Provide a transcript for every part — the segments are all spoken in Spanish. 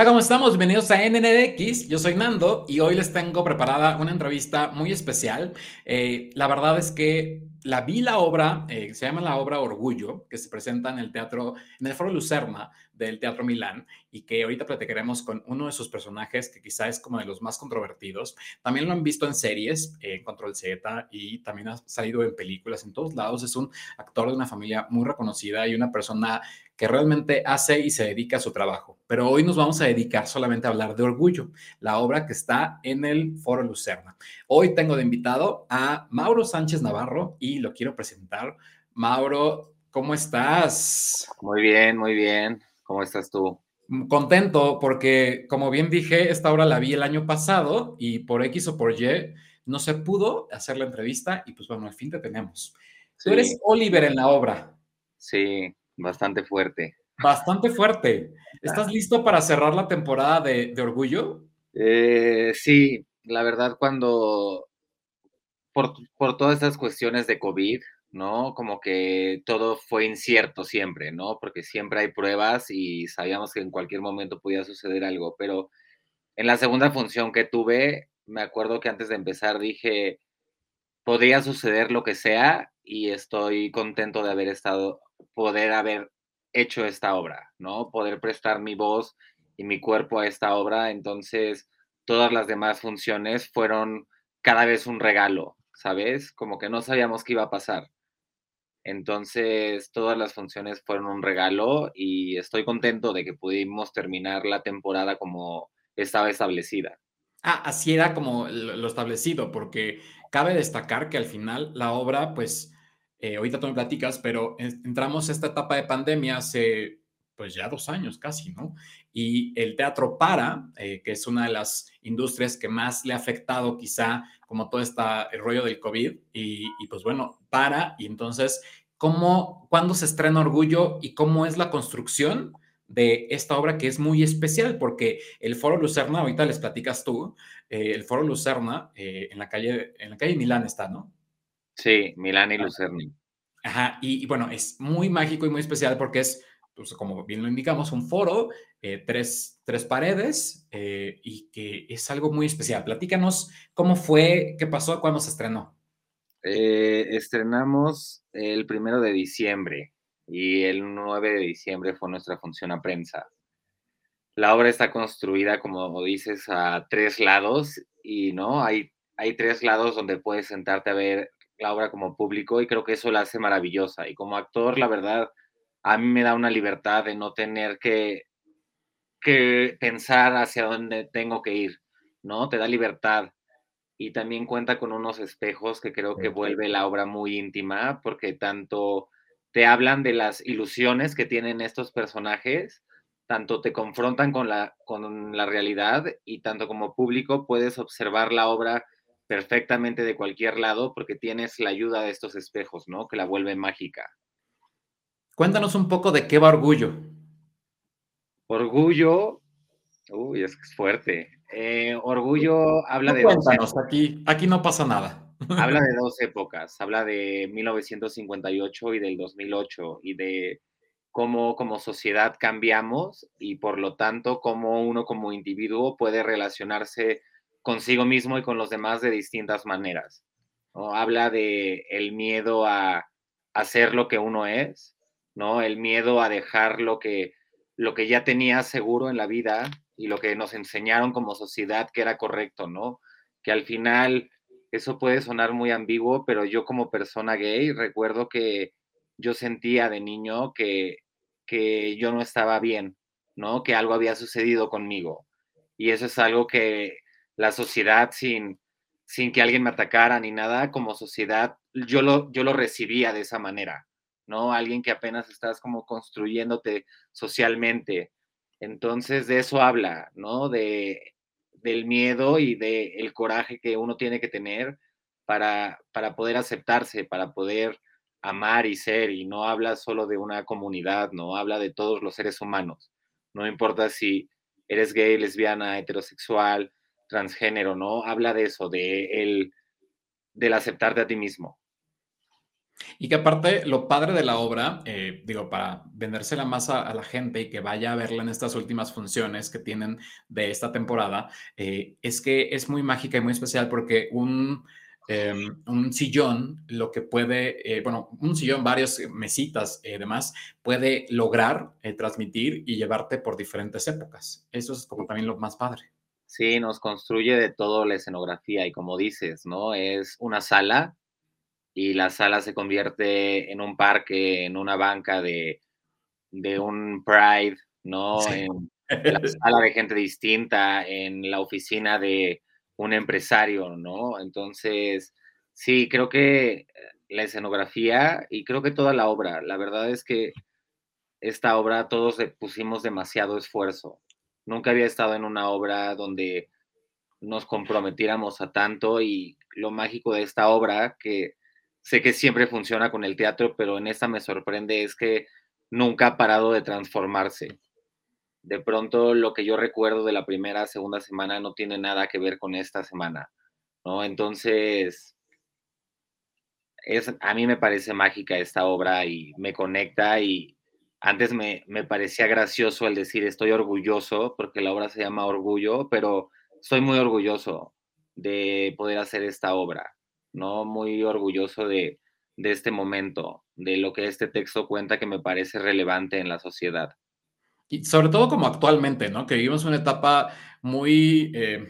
Hola, ¿cómo estamos? Bienvenidos a NNDX. Yo soy Nando y hoy les tengo preparada una entrevista muy especial. Eh, la verdad es que la vi la obra, eh, se llama la obra Orgullo, que se presenta en el teatro, en el Foro Lucerna del Teatro Milán y que ahorita platicaremos con uno de sus personajes que quizá es como de los más controvertidos. También lo han visto en series, en Control Z y también ha salido en películas en todos lados. Es un actor de una familia muy reconocida y una persona que realmente hace y se dedica a su trabajo. Pero hoy nos vamos a dedicar solamente a hablar de Orgullo, la obra que está en el Foro Lucerna. Hoy tengo de invitado a Mauro Sánchez Navarro y lo quiero presentar. Mauro, ¿cómo estás? Muy bien, muy bien. ¿Cómo estás tú? Contento porque, como bien dije, esta obra la vi el año pasado y por X o por Y no se pudo hacer la entrevista y pues bueno, al fin te tenemos. Tú eres Oliver en la obra. Sí, Bastante fuerte. Bastante fuerte. ¿Estás listo para cerrar la temporada de, Orgullo? Eh, sí, la verdad cuando, por, por, todas estas cuestiones de COVID, ¿no? Como que todo fue incierto siempre, ¿no? Porque siempre hay pruebas y sabíamos que en cualquier momento podía suceder algo, pero en la segunda función que tuve, me acuerdo que antes de empezar dije, podría suceder lo que sea y estoy contento de haber estado poder haber hecho esta obra, ¿no? Poder prestar mi voz y mi cuerpo a esta obra. Entonces, todas las demás funciones fueron cada vez un regalo, ¿sabes? Como que no sabíamos qué iba a pasar. Entonces, todas las funciones fueron un regalo y estoy contento de que pudimos terminar la temporada como estaba establecida. Ah, así era como lo establecido, porque cabe destacar que al final la obra, pues, eh, ahorita tú me platicas, pero entramos a esta etapa de pandemia hace pues ya dos años casi, ¿no? Y el teatro para, eh, que es una de las industrias que más le ha afectado quizá como todo este rollo del COVID, y, pues bueno, para, y entonces, ¿cómo, cuándo se estrena Orgullo y cómo es la construcción de esta obra que es muy especial? Porque el Foro Lucerna, ahorita les platicas tú, eh, el Foro Lucerna en la calle, en la calle Milán está, ¿no? Sí, Milán y Lucerni. Ajá, y, bueno, es muy mágico y muy especial porque es, pues, como bien lo indicamos, un foro, eh, tres, tres, paredes eh, y que es algo muy especial. Platícanos cómo fue, qué pasó, cuándo se estrenó. Eh, estrenamos el primero de diciembre y el 9 de diciembre fue nuestra función a prensa. La obra está construida, como dices, a tres lados y no hay, hay tres lados donde puedes sentarte a ver la obra como público y creo que eso la hace maravillosa. Y como actor, la verdad, a mí me da una libertad de no tener que, que pensar hacia dónde tengo que ir, ¿no? Te da libertad. Y también cuenta con unos espejos que creo que vuelve la obra muy íntima, porque tanto te hablan de las ilusiones que tienen estos personajes, tanto te confrontan con la, con la realidad y tanto como público puedes observar la obra perfectamente de cualquier lado porque tienes la ayuda de estos espejos, ¿no? Que la vuelven mágica. Cuéntanos un poco de qué va Orgullo. Orgullo, uy, es fuerte. Eh, orgullo habla de... Cuéntanos, aquí, aquí no pasa nada. Habla de dos épocas, habla de 1958 y del 2008 y de cómo como sociedad cambiamos y por lo tanto cómo uno como individuo puede relacionarse consigo mismo y con los demás de distintas maneras. ¿no? Habla de el miedo a hacer lo que uno es, ¿no? El miedo a dejar lo que, lo que ya tenía seguro en la vida y lo que nos enseñaron como sociedad que era correcto, ¿no? Que al final eso puede sonar muy ambiguo, pero yo como persona gay recuerdo que yo sentía de niño que, que yo no estaba bien, ¿no? Que algo había sucedido conmigo. Y eso es algo que la sociedad sin, sin que alguien me atacara ni nada, como sociedad, yo lo, yo lo recibía de esa manera, ¿no? Alguien que apenas estás como construyéndote socialmente. Entonces, de eso habla, ¿no? De, del miedo y del el coraje que uno tiene que tener para, para poder aceptarse, para poder amar y ser, y no habla solo de una comunidad, no habla de todos los seres humanos. No importa si eres gay, lesbiana, heterosexual, transgénero, ¿no? Habla de eso, de el, del aceptarte a ti mismo. Y que aparte, lo padre de la obra, eh, digo, para vendérsela más a, a, la gente y que vaya a verla en estas últimas funciones que tienen de esta temporada, eh, es que es muy mágica y muy especial porque un, eh, un sillón, lo que puede, eh, bueno, un sillón, varias mesitas y demás, puede lograr transmitir y llevarte por diferentes épocas. Eso es como también lo más padre. Sí, nos construye de todo la escenografía y como dices, ¿no? Es una sala y la sala se convierte en un parque, en una banca de, de un Pride, ¿no? Sí. En la sala de gente distinta, en la oficina de un empresario, ¿no? Entonces, sí, creo que la escenografía y creo que toda la obra, la verdad es que esta obra todos pusimos demasiado esfuerzo. Nunca había estado en una obra donde nos comprometiéramos a tanto y lo mágico de esta obra que sé que siempre funciona con el teatro, pero en esta me sorprende es que nunca ha parado de transformarse. De pronto lo que yo recuerdo de la primera, segunda semana no tiene nada que ver con esta semana, ¿no? Entonces, es, a mí me parece mágica esta obra y me conecta y antes me, me parecía gracioso el decir estoy orgulloso porque la obra se llama Orgullo, pero estoy muy orgulloso de poder hacer esta obra ¿no? Muy orgulloso de, de este momento, de lo que este texto cuenta que me parece relevante en la sociedad. Y sobre todo como actualmente, ¿no? Que vivimos una etapa muy, eh,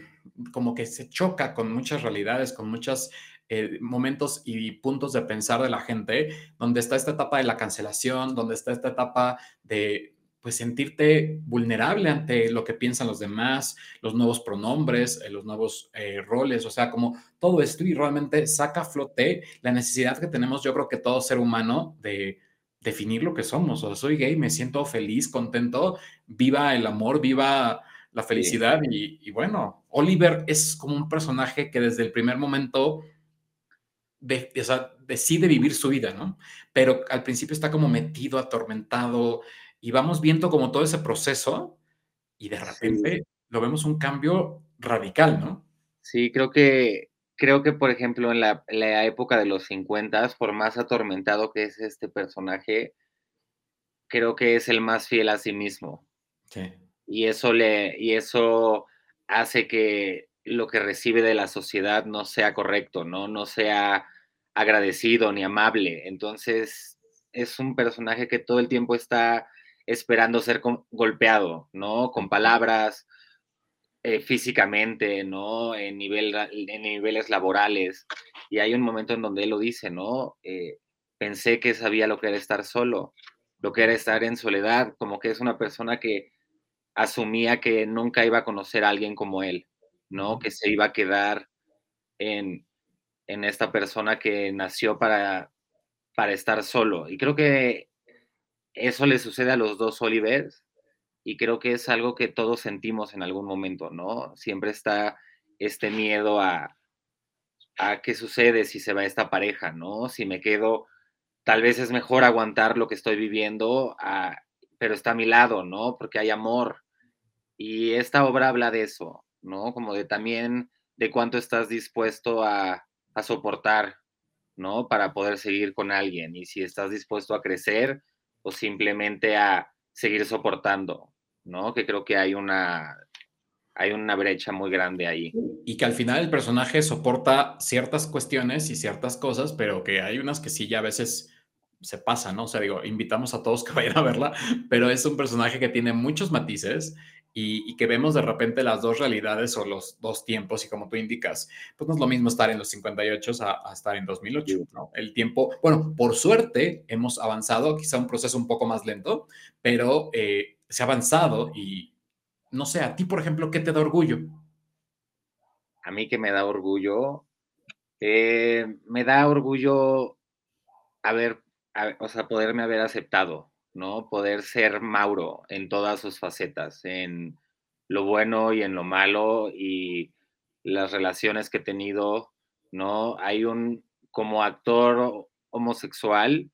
como que se choca con muchas realidades, con muchos eh, momentos y puntos de pensar de la gente, donde está esta etapa de la cancelación, donde está esta etapa de, pues sentirte vulnerable ante lo que piensan los demás, los nuevos pronombres, eh, los nuevos roles, o sea, como todo esto y realmente saca a flote la necesidad que tenemos, yo creo que todo ser humano, de definir lo que somos. O sea, soy gay, me siento feliz, contento, viva el amor, viva la felicidad y, y, bueno, Oliver es como un personaje que desde el primer momento de, o sea, decide vivir su vida, ¿no? Pero al principio está como metido, atormentado, y vamos viendo como todo ese proceso y de repente sí. lo vemos un cambio radical, ¿no? Sí, creo que, creo que por ejemplo, en la, la época de los 50, por más atormentado que es este personaje, creo que es el más fiel a sí mismo. Sí. Y eso, le, y eso hace que lo que recibe de la sociedad no sea correcto, ¿no? No sea agradecido ni amable. Entonces, es un personaje que todo el tiempo está esperando ser golpeado, ¿no? Con palabras, eh, físicamente, ¿no? En, nivel, en niveles laborales. Y hay un momento en donde él lo dice, ¿no? Eh, pensé que sabía lo que era estar solo, lo que era estar en soledad, como que es una persona que asumía que nunca iba a conocer a alguien como él, ¿no? Que se iba a quedar en, en esta persona que nació para, para estar solo. Y creo que eso le sucede a los dos Olivers y creo que es algo que todos sentimos en algún momento, ¿no? Siempre está este miedo a, a qué sucede si se va esta pareja, ¿no? Si me quedo, tal vez es mejor aguantar lo que estoy viviendo, a, pero está a mi lado, ¿no? Porque hay amor. Y esta obra habla de eso, ¿no? Como de también de cuánto estás dispuesto a, a soportar, ¿no? Para poder seguir con alguien. Y si estás dispuesto a crecer, o simplemente a seguir soportando, ¿no? Que creo que hay una, hay una brecha muy grande ahí. Y que al final el personaje soporta ciertas cuestiones y ciertas cosas, pero que hay unas que sí ya a veces se pasan, ¿no? O sea, digo, invitamos a todos que vayan a verla, pero es un personaje que tiene muchos matices y, y, que vemos de repente las dos realidades o los dos tiempos y como tú indicas, pues no es lo mismo estar en los 58 a, a estar en 2008, ¿no? El tiempo, bueno, por suerte hemos avanzado, quizá un proceso un poco más lento, pero eh, se ha avanzado y no sé, a ti, por ejemplo, ¿qué te da orgullo? A mí que me da orgullo, eh, me da orgullo haber, o sea, poderme haber aceptado, ¿no? Poder ser Mauro en todas sus facetas, en lo bueno y en lo malo y las relaciones que he tenido, ¿no? Hay un, como actor homosexual,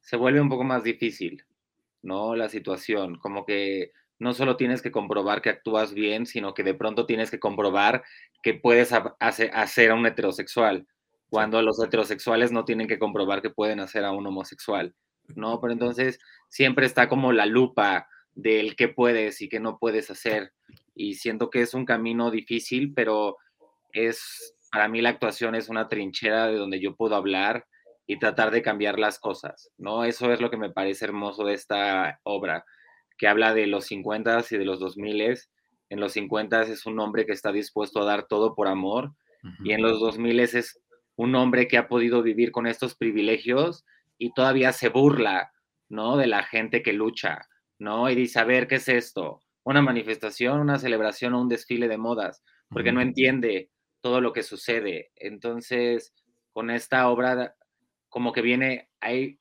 se vuelve un poco más difícil, ¿no? La situación, como que no solo tienes que comprobar que actúas bien, sino que de pronto tienes que comprobar que puedes hacer, hacer a un heterosexual, cuando los heterosexuales no tienen que comprobar que pueden hacer a un homosexual, ¿no? Pero entonces siempre está como la lupa del qué puedes y qué no puedes hacer. Y siento que es un camino difícil, pero es, para mí la actuación es una trinchera de donde yo puedo hablar y tratar de cambiar las cosas, ¿no? Eso es lo que me parece hermoso de esta obra, que habla de los 50 y de los 2000 En los 50 es un hombre que está dispuesto a dar todo por amor y en los 2000 es un hombre que ha podido vivir con estos privilegios y todavía se burla, ¿no? De la gente que lucha, ¿no? Y dice, a ver, ¿qué es esto? Una manifestación, una celebración o un desfile de modas, porque no entiende todo lo que sucede. Entonces, con esta obra, como que viene, hay,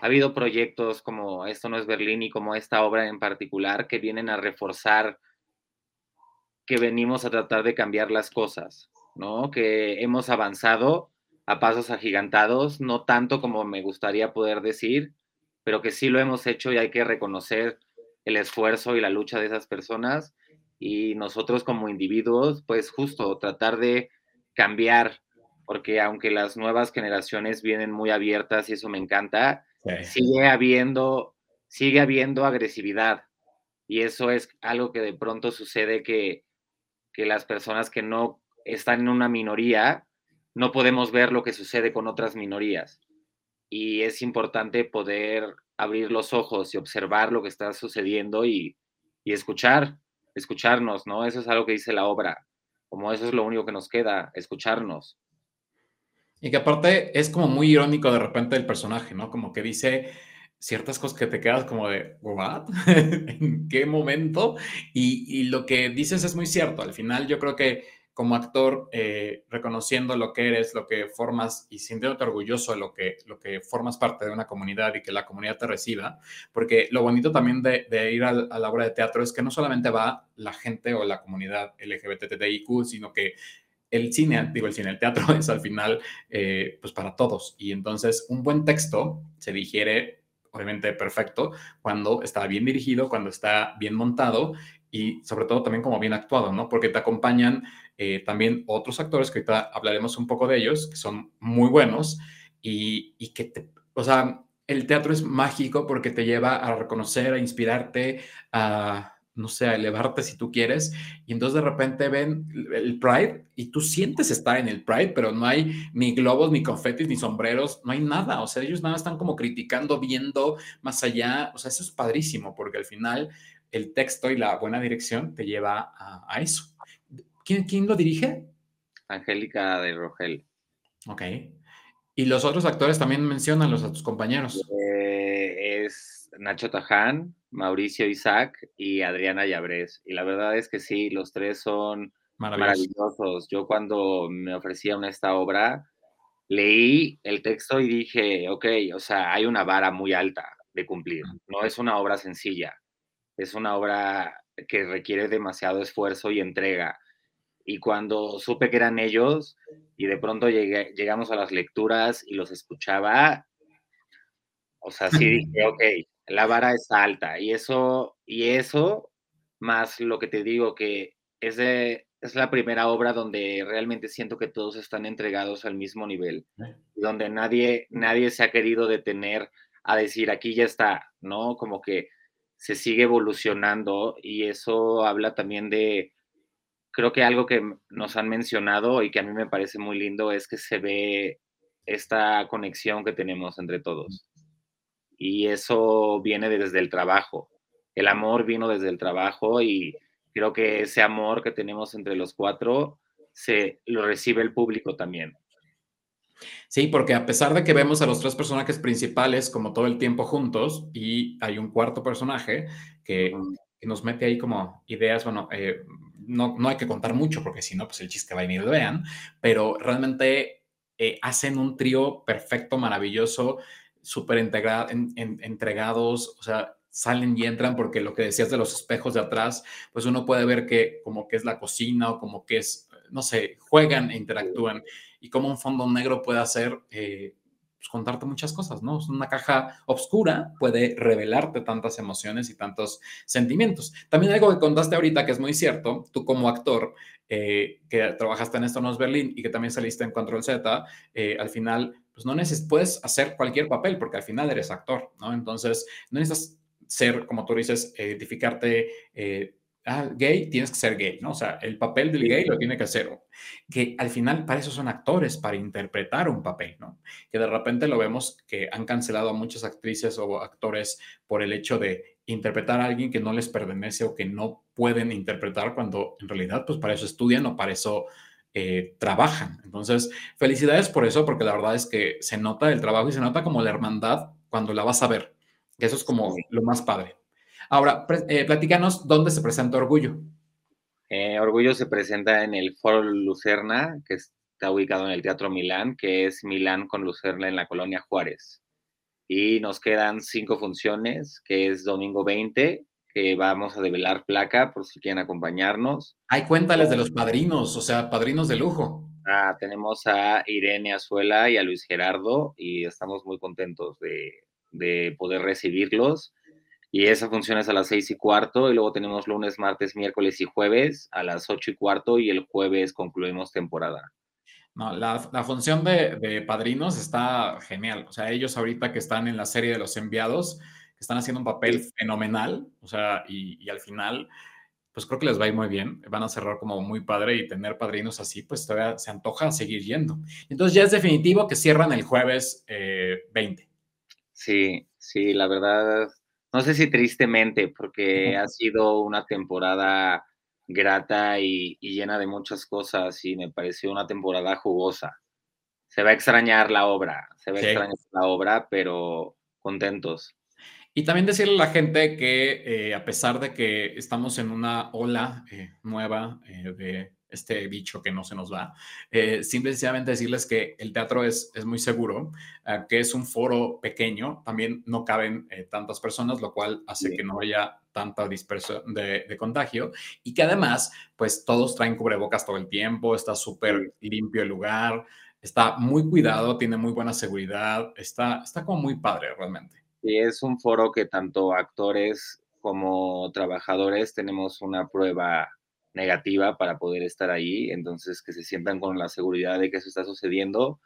ha habido proyectos como Esto no es Berlín y como esta obra en particular que vienen a reforzar que venimos a tratar de cambiar las cosas, ¿no? Que hemos avanzado a pasos agigantados, no tanto como me gustaría poder decir, pero que sí lo hemos hecho y hay que reconocer el esfuerzo y la lucha de esas personas y nosotros como individuos, pues justo tratar de cambiar, porque aunque las nuevas generaciones vienen muy abiertas y eso me encanta, sigue habiendo sigue habiendo agresividad y eso es algo que de pronto sucede que, que las personas que no están en una minoría, no podemos ver lo que sucede con otras minorías. Y es importante poder abrir los ojos y observar lo que está sucediendo y, escuchar, escucharnos, ¿no? Eso es algo que dice la obra. Como eso es lo único que nos queda, escucharnos. Y que aparte es como muy irónico de repente el personaje, ¿no? Como que dice ciertas cosas que te quedas como de, ¿what? ¿En qué momento? Y, y, lo que dices es muy cierto. Al final yo creo que como actor, eh, reconociendo lo que eres, lo que formas y sintiéndote orgulloso de lo que, lo que formas parte de una comunidad y que la comunidad te reciba, porque lo bonito también de, ir a, la obra de teatro es que no solamente va la gente o la comunidad LGBTTIQ, sino que el cine, digo el cine, el teatro es al final eh, pues para todos. Y entonces un buen texto se digiere obviamente perfecto cuando está bien dirigido, cuando está bien montado y sobre todo también como bien actuado, ¿no? Porque te acompañan eh, también otros actores, que ahorita hablaremos un poco de ellos, que son muy buenos y, y que, te, o sea, el teatro es mágico porque te lleva a reconocer, a inspirarte, a, no sé, a elevarte si tú quieres. Y entonces de repente ven el Pride y tú sientes estar en el Pride, pero no hay ni globos, ni confetis, ni sombreros, no hay nada. O sea, ellos nada están como criticando, viendo más allá. O sea, eso es padrísimo porque al final el texto y la buena dirección te lleva a, eso. ¿Quién, ¿Quién, lo dirige? Angélica de Rogel. Ok. ¿Y los otros actores también mencionan los a tus compañeros? Nacho Taján, Mauricio Isaac y Adriana Llabrés. Y la verdad es que sí, los tres son maravillosos. Yo cuando me ofrecieron esta obra, leí el texto y dije, ok, o sea, hay una vara muy alta de cumplir. No es una obra sencilla es una obra que requiere demasiado esfuerzo y entrega. Y cuando supe que eran ellos y de pronto llegué, llegamos a las lecturas y los escuchaba, o sea, sí dije, ok, la vara es alta. Y eso, y eso, más lo que te digo, que es, es la primera obra donde realmente siento que todos están entregados al mismo nivel, donde nadie, nadie se ha querido detener a decir, aquí ya está, ¿no? Como que se sigue evolucionando y eso habla también de, creo que algo que nos han mencionado y que a mí me parece muy lindo es que se ve esta conexión que tenemos entre todos. Y eso viene desde el trabajo. El amor vino desde el trabajo y creo que ese amor que tenemos entre los cuatro se lo recibe el público también. Sí, porque a pesar de que vemos a los tres personajes principales como todo el tiempo juntos y hay un cuarto personaje que, nos mete ahí como ideas, bueno, eh, no, no hay que contar mucho porque si no, pues el chiste va a venir, vean, pero realmente eh, hacen un trío perfecto, maravilloso, súper entregados, o sea, salen y entran porque lo que decías de los espejos de atrás, pues uno puede ver que como que es la cocina o como que es, no sé, juegan e interactúan y cómo un fondo negro puede hacer eh, pues, contarte muchas cosas, ¿no? Es una caja oscura, puede revelarte tantas emociones y tantos sentimientos. También algo que contaste ahorita que es muy cierto, tú como actor, eh, que trabajaste en Esto no es Berlín y que también saliste en Control Z, eh, al final, pues no necesitas, puedes hacer cualquier papel porque al final eres actor, ¿no? Entonces, no necesitas ser, como tú dices, identificarte eh, ah, gay, tienes que ser gay, ¿no? O sea, el papel del gay lo tiene que hacer. Que al final para eso son actores, para interpretar un papel, ¿no? Que de repente lo vemos que han cancelado a muchas actrices o actores por el hecho de interpretar a alguien que no les pertenece o que no pueden interpretar cuando en realidad pues para eso estudian o para eso eh, trabajan. Entonces, felicidades por eso, porque la verdad es que se nota el trabajo y se nota como la hermandad cuando la vas a ver. Que eso es como lo más padre. Ahora, eh, platícanos dónde se presenta Orgullo. Eh, Orgullo se presenta en el Foro Lucerna, que está ubicado en el Teatro Milán, que es Milán con Lucerna en la colonia Juárez. Y nos quedan cinco funciones, que es domingo 20, que vamos a develar placa por si quieren acompañarnos. Ay, cuéntales de los padrinos, o sea, padrinos de lujo. Ah, tenemos a Irene Azuela y a Luis Gerardo y estamos muy contentos de, de poder recibirlos. Y esa función es a las seis y cuarto, y luego tenemos lunes, martes, miércoles y jueves a las ocho y cuarto, y el jueves concluimos temporada. No, la, función de, padrinos está genial. O sea, ellos ahorita que están en la serie de los enviados, están haciendo un papel fenomenal, o sea, y, al final, pues creo que les va a ir muy bien. Van a cerrar como muy padre y tener padrinos así, pues todavía se antoja seguir yendo. Entonces ya es definitivo que cierran el jueves 20. Eh, sí, sí, la verdad no sé si tristemente, porque ha sido una temporada grata y, llena de muchas cosas y me pareció una temporada jugosa. Se va a extrañar la obra, se va a extrañar la obra, pero contentos. Y también decirle a la gente que eh, a pesar de que estamos en una ola eh, nueva eh, de este bicho que no se nos va. Simplemente decirles que el teatro es, es muy seguro, eh, que es un foro pequeño, también no caben tantas personas, lo cual hace que no haya tanta dispersión de, de, contagio y que además, pues todos traen cubrebocas todo el tiempo, está súper limpio el lugar, está muy cuidado, tiene muy buena seguridad, está, está como muy padre realmente. Y es un foro que tanto actores como trabajadores tenemos una prueba negativa para poder estar ahí, entonces que se sientan con la seguridad de que eso está sucediendo.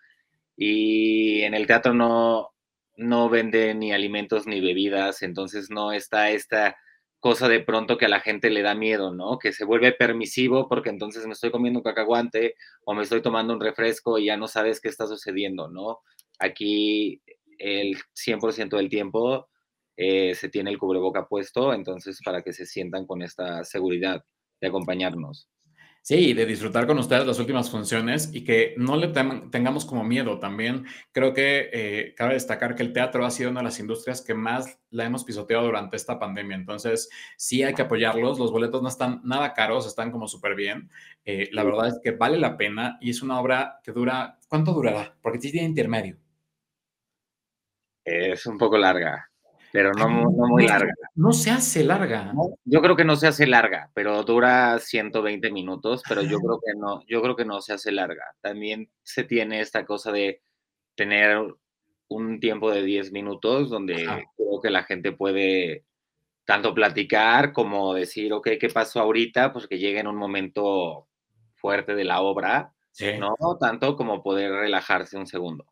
Y en el teatro no, no venden ni alimentos ni bebidas, entonces no está esta cosa de pronto que a la gente le da miedo, ¿no? Que se vuelve permisivo porque entonces me estoy comiendo un cacahuante o me estoy tomando un refresco y ya no sabes qué está sucediendo, ¿no? Aquí el 100% del tiempo eh, se tiene el cubreboca puesto, entonces para que se sientan con esta seguridad de acompañarnos. Sí, de disfrutar con ustedes las últimas funciones y que no le tengamos como miedo. También creo que eh, cabe destacar que el teatro ha sido una de las industrias que más la hemos pisoteado durante esta pandemia. Entonces, sí hay que apoyarlos. Los boletos no están nada caros, están como súper bien. Eh, la verdad es que vale la pena y es una obra que dura, ¿cuánto durará? Porque sí tiene intermedio. Es un poco larga pero no, muy larga. No se hace larga. yo creo que no se hace larga, pero dura 120 minutos, pero yo creo que no, yo creo que no se hace larga. También se tiene esta cosa de tener un tiempo de 10 minutos donde creo que la gente puede tanto platicar como decir, ok, ¿qué pasó ahorita? Pues que llegue en un momento fuerte de la obra, no tanto como poder relajarse un segundo.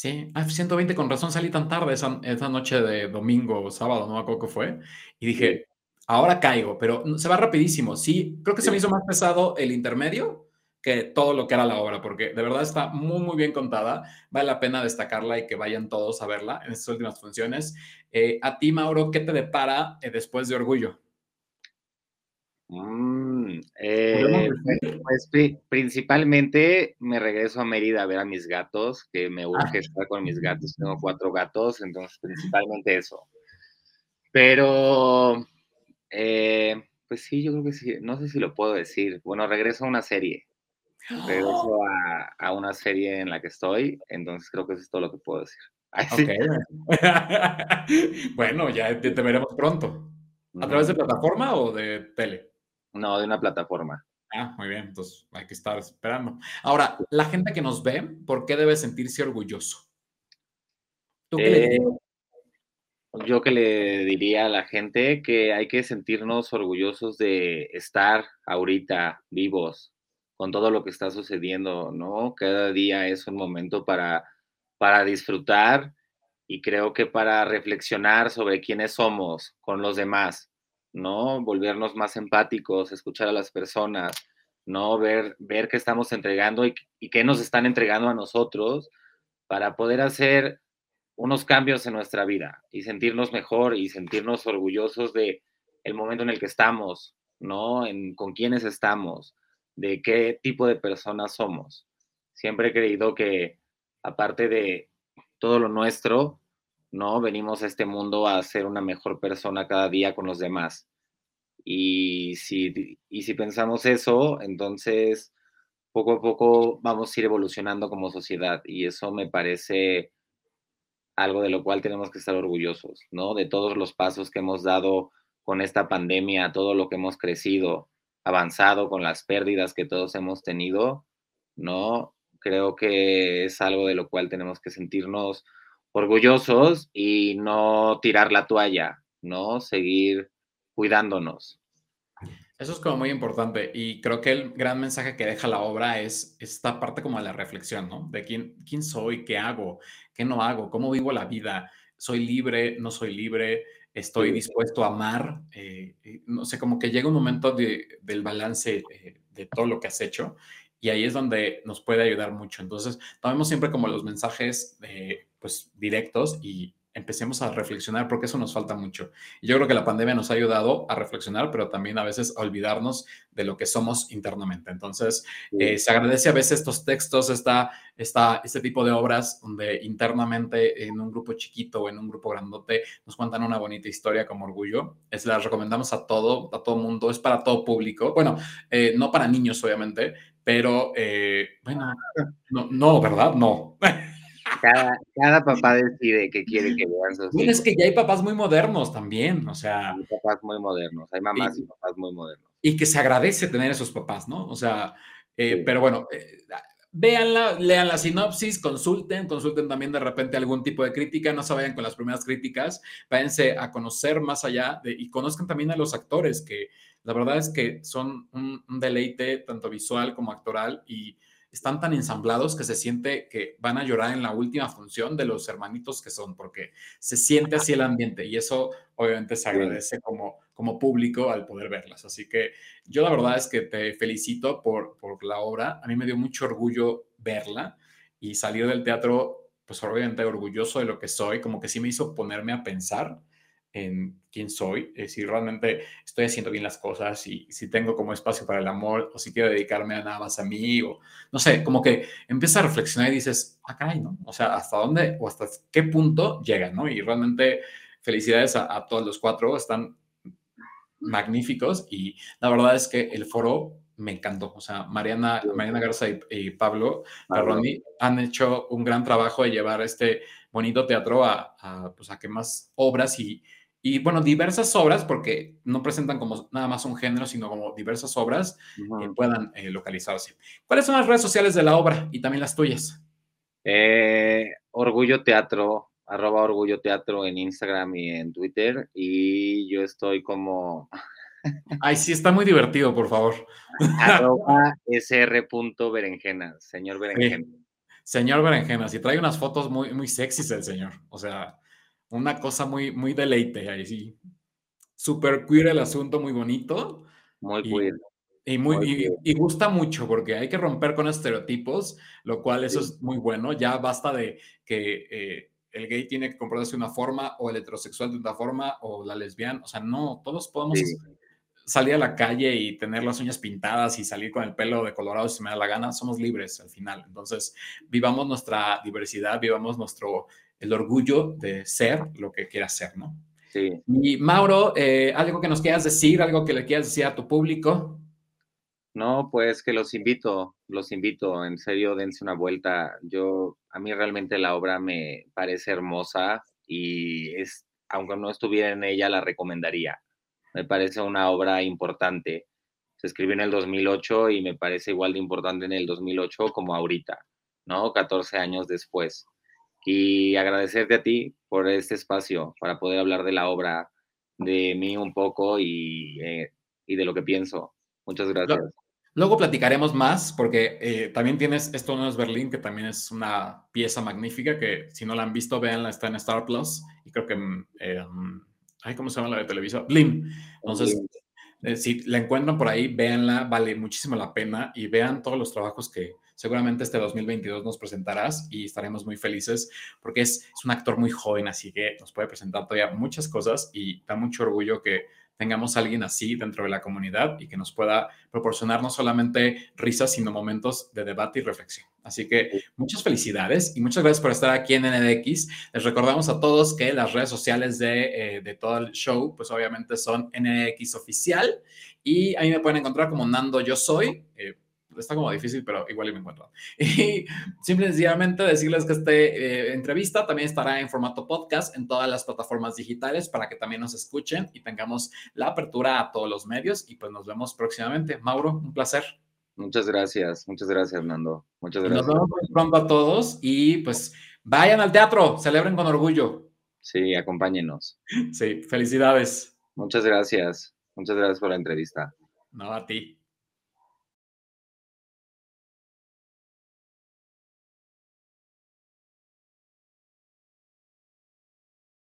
Sí, ah, 120 con razón salí tan tarde esa, esa noche de domingo o sábado, no me acuerdo qué fue, y dije, ahora caigo, pero se va rapidísimo. Sí, creo que se me hizo más pesado el intermedio que todo lo que era la obra, porque de verdad está muy, muy bien contada. Vale la pena destacarla y que vayan todos a verla en estas últimas funciones. Eh, a ti, Mauro, ¿qué te depara eh, después de Orgullo? Mm, eh, pues, principalmente me regreso a Mérida a ver a mis gatos, que me urge ah. estar con mis gatos. Tengo cuatro gatos, entonces principalmente eso. Pero, eh, pues sí, yo creo que sí. No sé si lo puedo decir. Bueno, regreso a una serie. Regreso a, una serie en la que estoy, entonces creo que eso es todo lo que puedo decir. bueno, ya te veremos pronto. ¿A través de plataforma o de tele? No, de una plataforma. Ah, muy bien, entonces hay que estar esperando. Ahora, la gente que nos ve, ¿por qué debe sentirse orgulloso? ¿Tú qué le dirías? Eh, yo que le diría a la gente que hay que sentirnos orgullosos de estar ahorita vivos con todo lo que está sucediendo, ¿no? Cada día es un momento para, para disfrutar y creo que para reflexionar sobre quiénes somos con los demás, ¿no? Volvernos más empáticos, escuchar a las personas, ¿no? Ver, ver qué estamos entregando y, y qué nos están entregando a nosotros para poder hacer unos cambios en nuestra vida y sentirnos mejor y sentirnos orgullosos de el momento en el que estamos, ¿no? En, con quiénes estamos, de qué tipo de personas somos. Siempre he creído que aparte de todo lo nuestro, ¿no? Venimos a este mundo a ser una mejor persona cada día con los demás. Y si, y si pensamos eso, entonces poco a poco vamos a ir evolucionando como sociedad y eso me parece algo de lo cual tenemos que estar orgullosos, ¿no? De todos los pasos que hemos dado con esta pandemia, todo lo que hemos crecido, avanzado con las pérdidas que todos hemos tenido, ¿no? Creo que es algo de lo cual tenemos que sentirnos orgullosos y no tirar la toalla, ¿no? Seguir cuidándonos. Eso es como muy importante y creo que el gran mensaje que deja la obra es esta parte como de la reflexión, ¿no? De quién, quién soy, qué hago, qué no hago, cómo vivo la vida, soy libre, no soy libre, estoy dispuesto a amar, eh, no sé, como que llega un momento de, del balance eh, de todo lo que has hecho y ahí es donde nos puede ayudar mucho. Entonces, tomemos siempre como los mensajes, eh, pues, directos y empecemos a reflexionar porque eso nos falta mucho. Y yo creo que la pandemia nos ha ayudado a reflexionar, pero también a veces a olvidarnos de lo que somos internamente. Entonces, eh, se agradece a veces estos textos, esta, esta, este tipo de obras donde internamente en un grupo chiquito o en un grupo grandote nos cuentan una bonita historia como orgullo. Es, las recomendamos a todo, a todo mundo, es para todo público. Bueno, eh, no para niños, obviamente, pero eh, bueno, no, no, ¿verdad? No. Cada, papá decide que quiere que vean sus hijos. Es que ya hay papás muy modernos también, o sea. Hay papás muy modernos, hay mamás y, papás muy modernos. Y que se agradece tener esos papás, ¿no? O sea, eh, pero bueno, eh, véanla, lean la sinopsis, consulten, consulten también de repente algún tipo de crítica, no se vayan con las primeras críticas, váyanse a conocer más allá de, y conozcan también a los actores, que la verdad es que son un, un deleite tanto visual como actoral y están tan ensamblados que se siente que van a llorar en la última función de los hermanitos que son, porque se siente así el ambiente y eso obviamente se agradece como, como público al poder verlas. Así que yo la verdad es que te felicito por, por la obra. A mí me dio mucho orgullo verla y salir del teatro, pues obviamente orgulloso de lo que soy, como que sí me hizo ponerme a pensar en quién soy, eh, si realmente estoy haciendo bien las cosas, y si tengo como espacio para el amor o si quiero dedicarme a nada más a mí o no sé, como que empiezas a reflexionar y dices, ah, caray, ¿no? O sea, ¿hasta dónde o hasta qué punto llega, ¿no? Y realmente felicidades a, todos los cuatro, están magníficos y la verdad es que el foro me encantó. O sea, Mariana, Mariana Garza y, Pablo, Pablo. han hecho un gran trabajo de llevar este bonito teatro a, a, pues a que más obras y, y bueno, diversas obras, porque no presentan como nada más un género, sino como diversas obras que puedan eh, localizarse. ¿Cuáles son las redes sociales de la obra y también las tuyas? Eh, Orgullo Teatro, arroba Orgullo Teatro en Instagram y en Twitter. Y yo estoy como... Ay, sí, está muy divertido, por favor. arroba sr.berenjenas, señor Berenjenas. Señor Berenjenas, y trae unas fotos muy, muy sexys el señor. O sea, una cosa muy, muy deleite ahí, sí. Súper queer el asunto, muy bonito. Muy queer. Y, muy, y, gusta mucho porque hay que romper con estereotipos, lo cual eso es muy bueno. Ya basta de que eh, el gay tiene que comportarse de una forma o el heterosexual de una forma o la lesbiana. O sea, no, todos podemos salir a la calle y tener las uñas pintadas y salir con el pelo de colorado si me da la gana. Somos libres al final. Entonces, vivamos nuestra diversidad, vivamos nuestro el orgullo de ser lo que quieras ser, ¿no? Sí. Y Mauro, eh, algo que nos quieras decir, algo que le quieras decir a tu público. No, pues que los invito, los invito, en serio, dense una vuelta. Yo, a mí realmente la obra me parece hermosa y es, aunque no estuviera en ella, la recomendaría. Me parece una obra importante. Se escribió en el 2008 y me parece igual de importante en el 2008 como ahorita, ¿no? 14 años después. Y agradecerte a ti por este espacio para poder hablar de la obra, de mí un poco y, eh, y de lo que pienso. Muchas gracias. Luego platicaremos más porque eh, también tienes Esto no es Berlín, que también es una pieza magnífica que si no la han visto, véanla, está en Star Plus y creo que, mm, eh, mm, ay, ¿cómo se llama la de televisión? Blim. Entonces, eh, si la encuentran por ahí, véanla, vale muchísimo la pena y vean todos los trabajos que seguramente este 2022 nos presentarás y estaremos muy felices porque es, es un actor muy joven, así que nos puede presentar todavía muchas cosas y da mucho orgullo que tengamos a alguien así dentro de la comunidad y que nos pueda proporcionar no solamente risas, sino momentos de debate y reflexión. Así que muchas felicidades y muchas gracias por estar aquí en NDX. Les recordamos a todos que las redes sociales de, eh, de todo el show, pues obviamente son NDX Oficial y ahí me pueden encontrar como Nando Yo Soy. Eh, está como difícil, pero igual y me encuentro. Y simplemente decirles que esta eh, entrevista también estará en formato podcast en todas las plataformas digitales para que también nos escuchen y tengamos la apertura a todos los medios. Y pues nos vemos próximamente. Mauro, un placer. Muchas gracias, muchas gracias, Nando. Muchas gracias. Nos vemos pronto a todos y pues vayan al teatro, celebren con orgullo. Sí, acompáñenos. Sí, felicidades. Muchas gracias. Muchas gracias por la entrevista. No, a ti.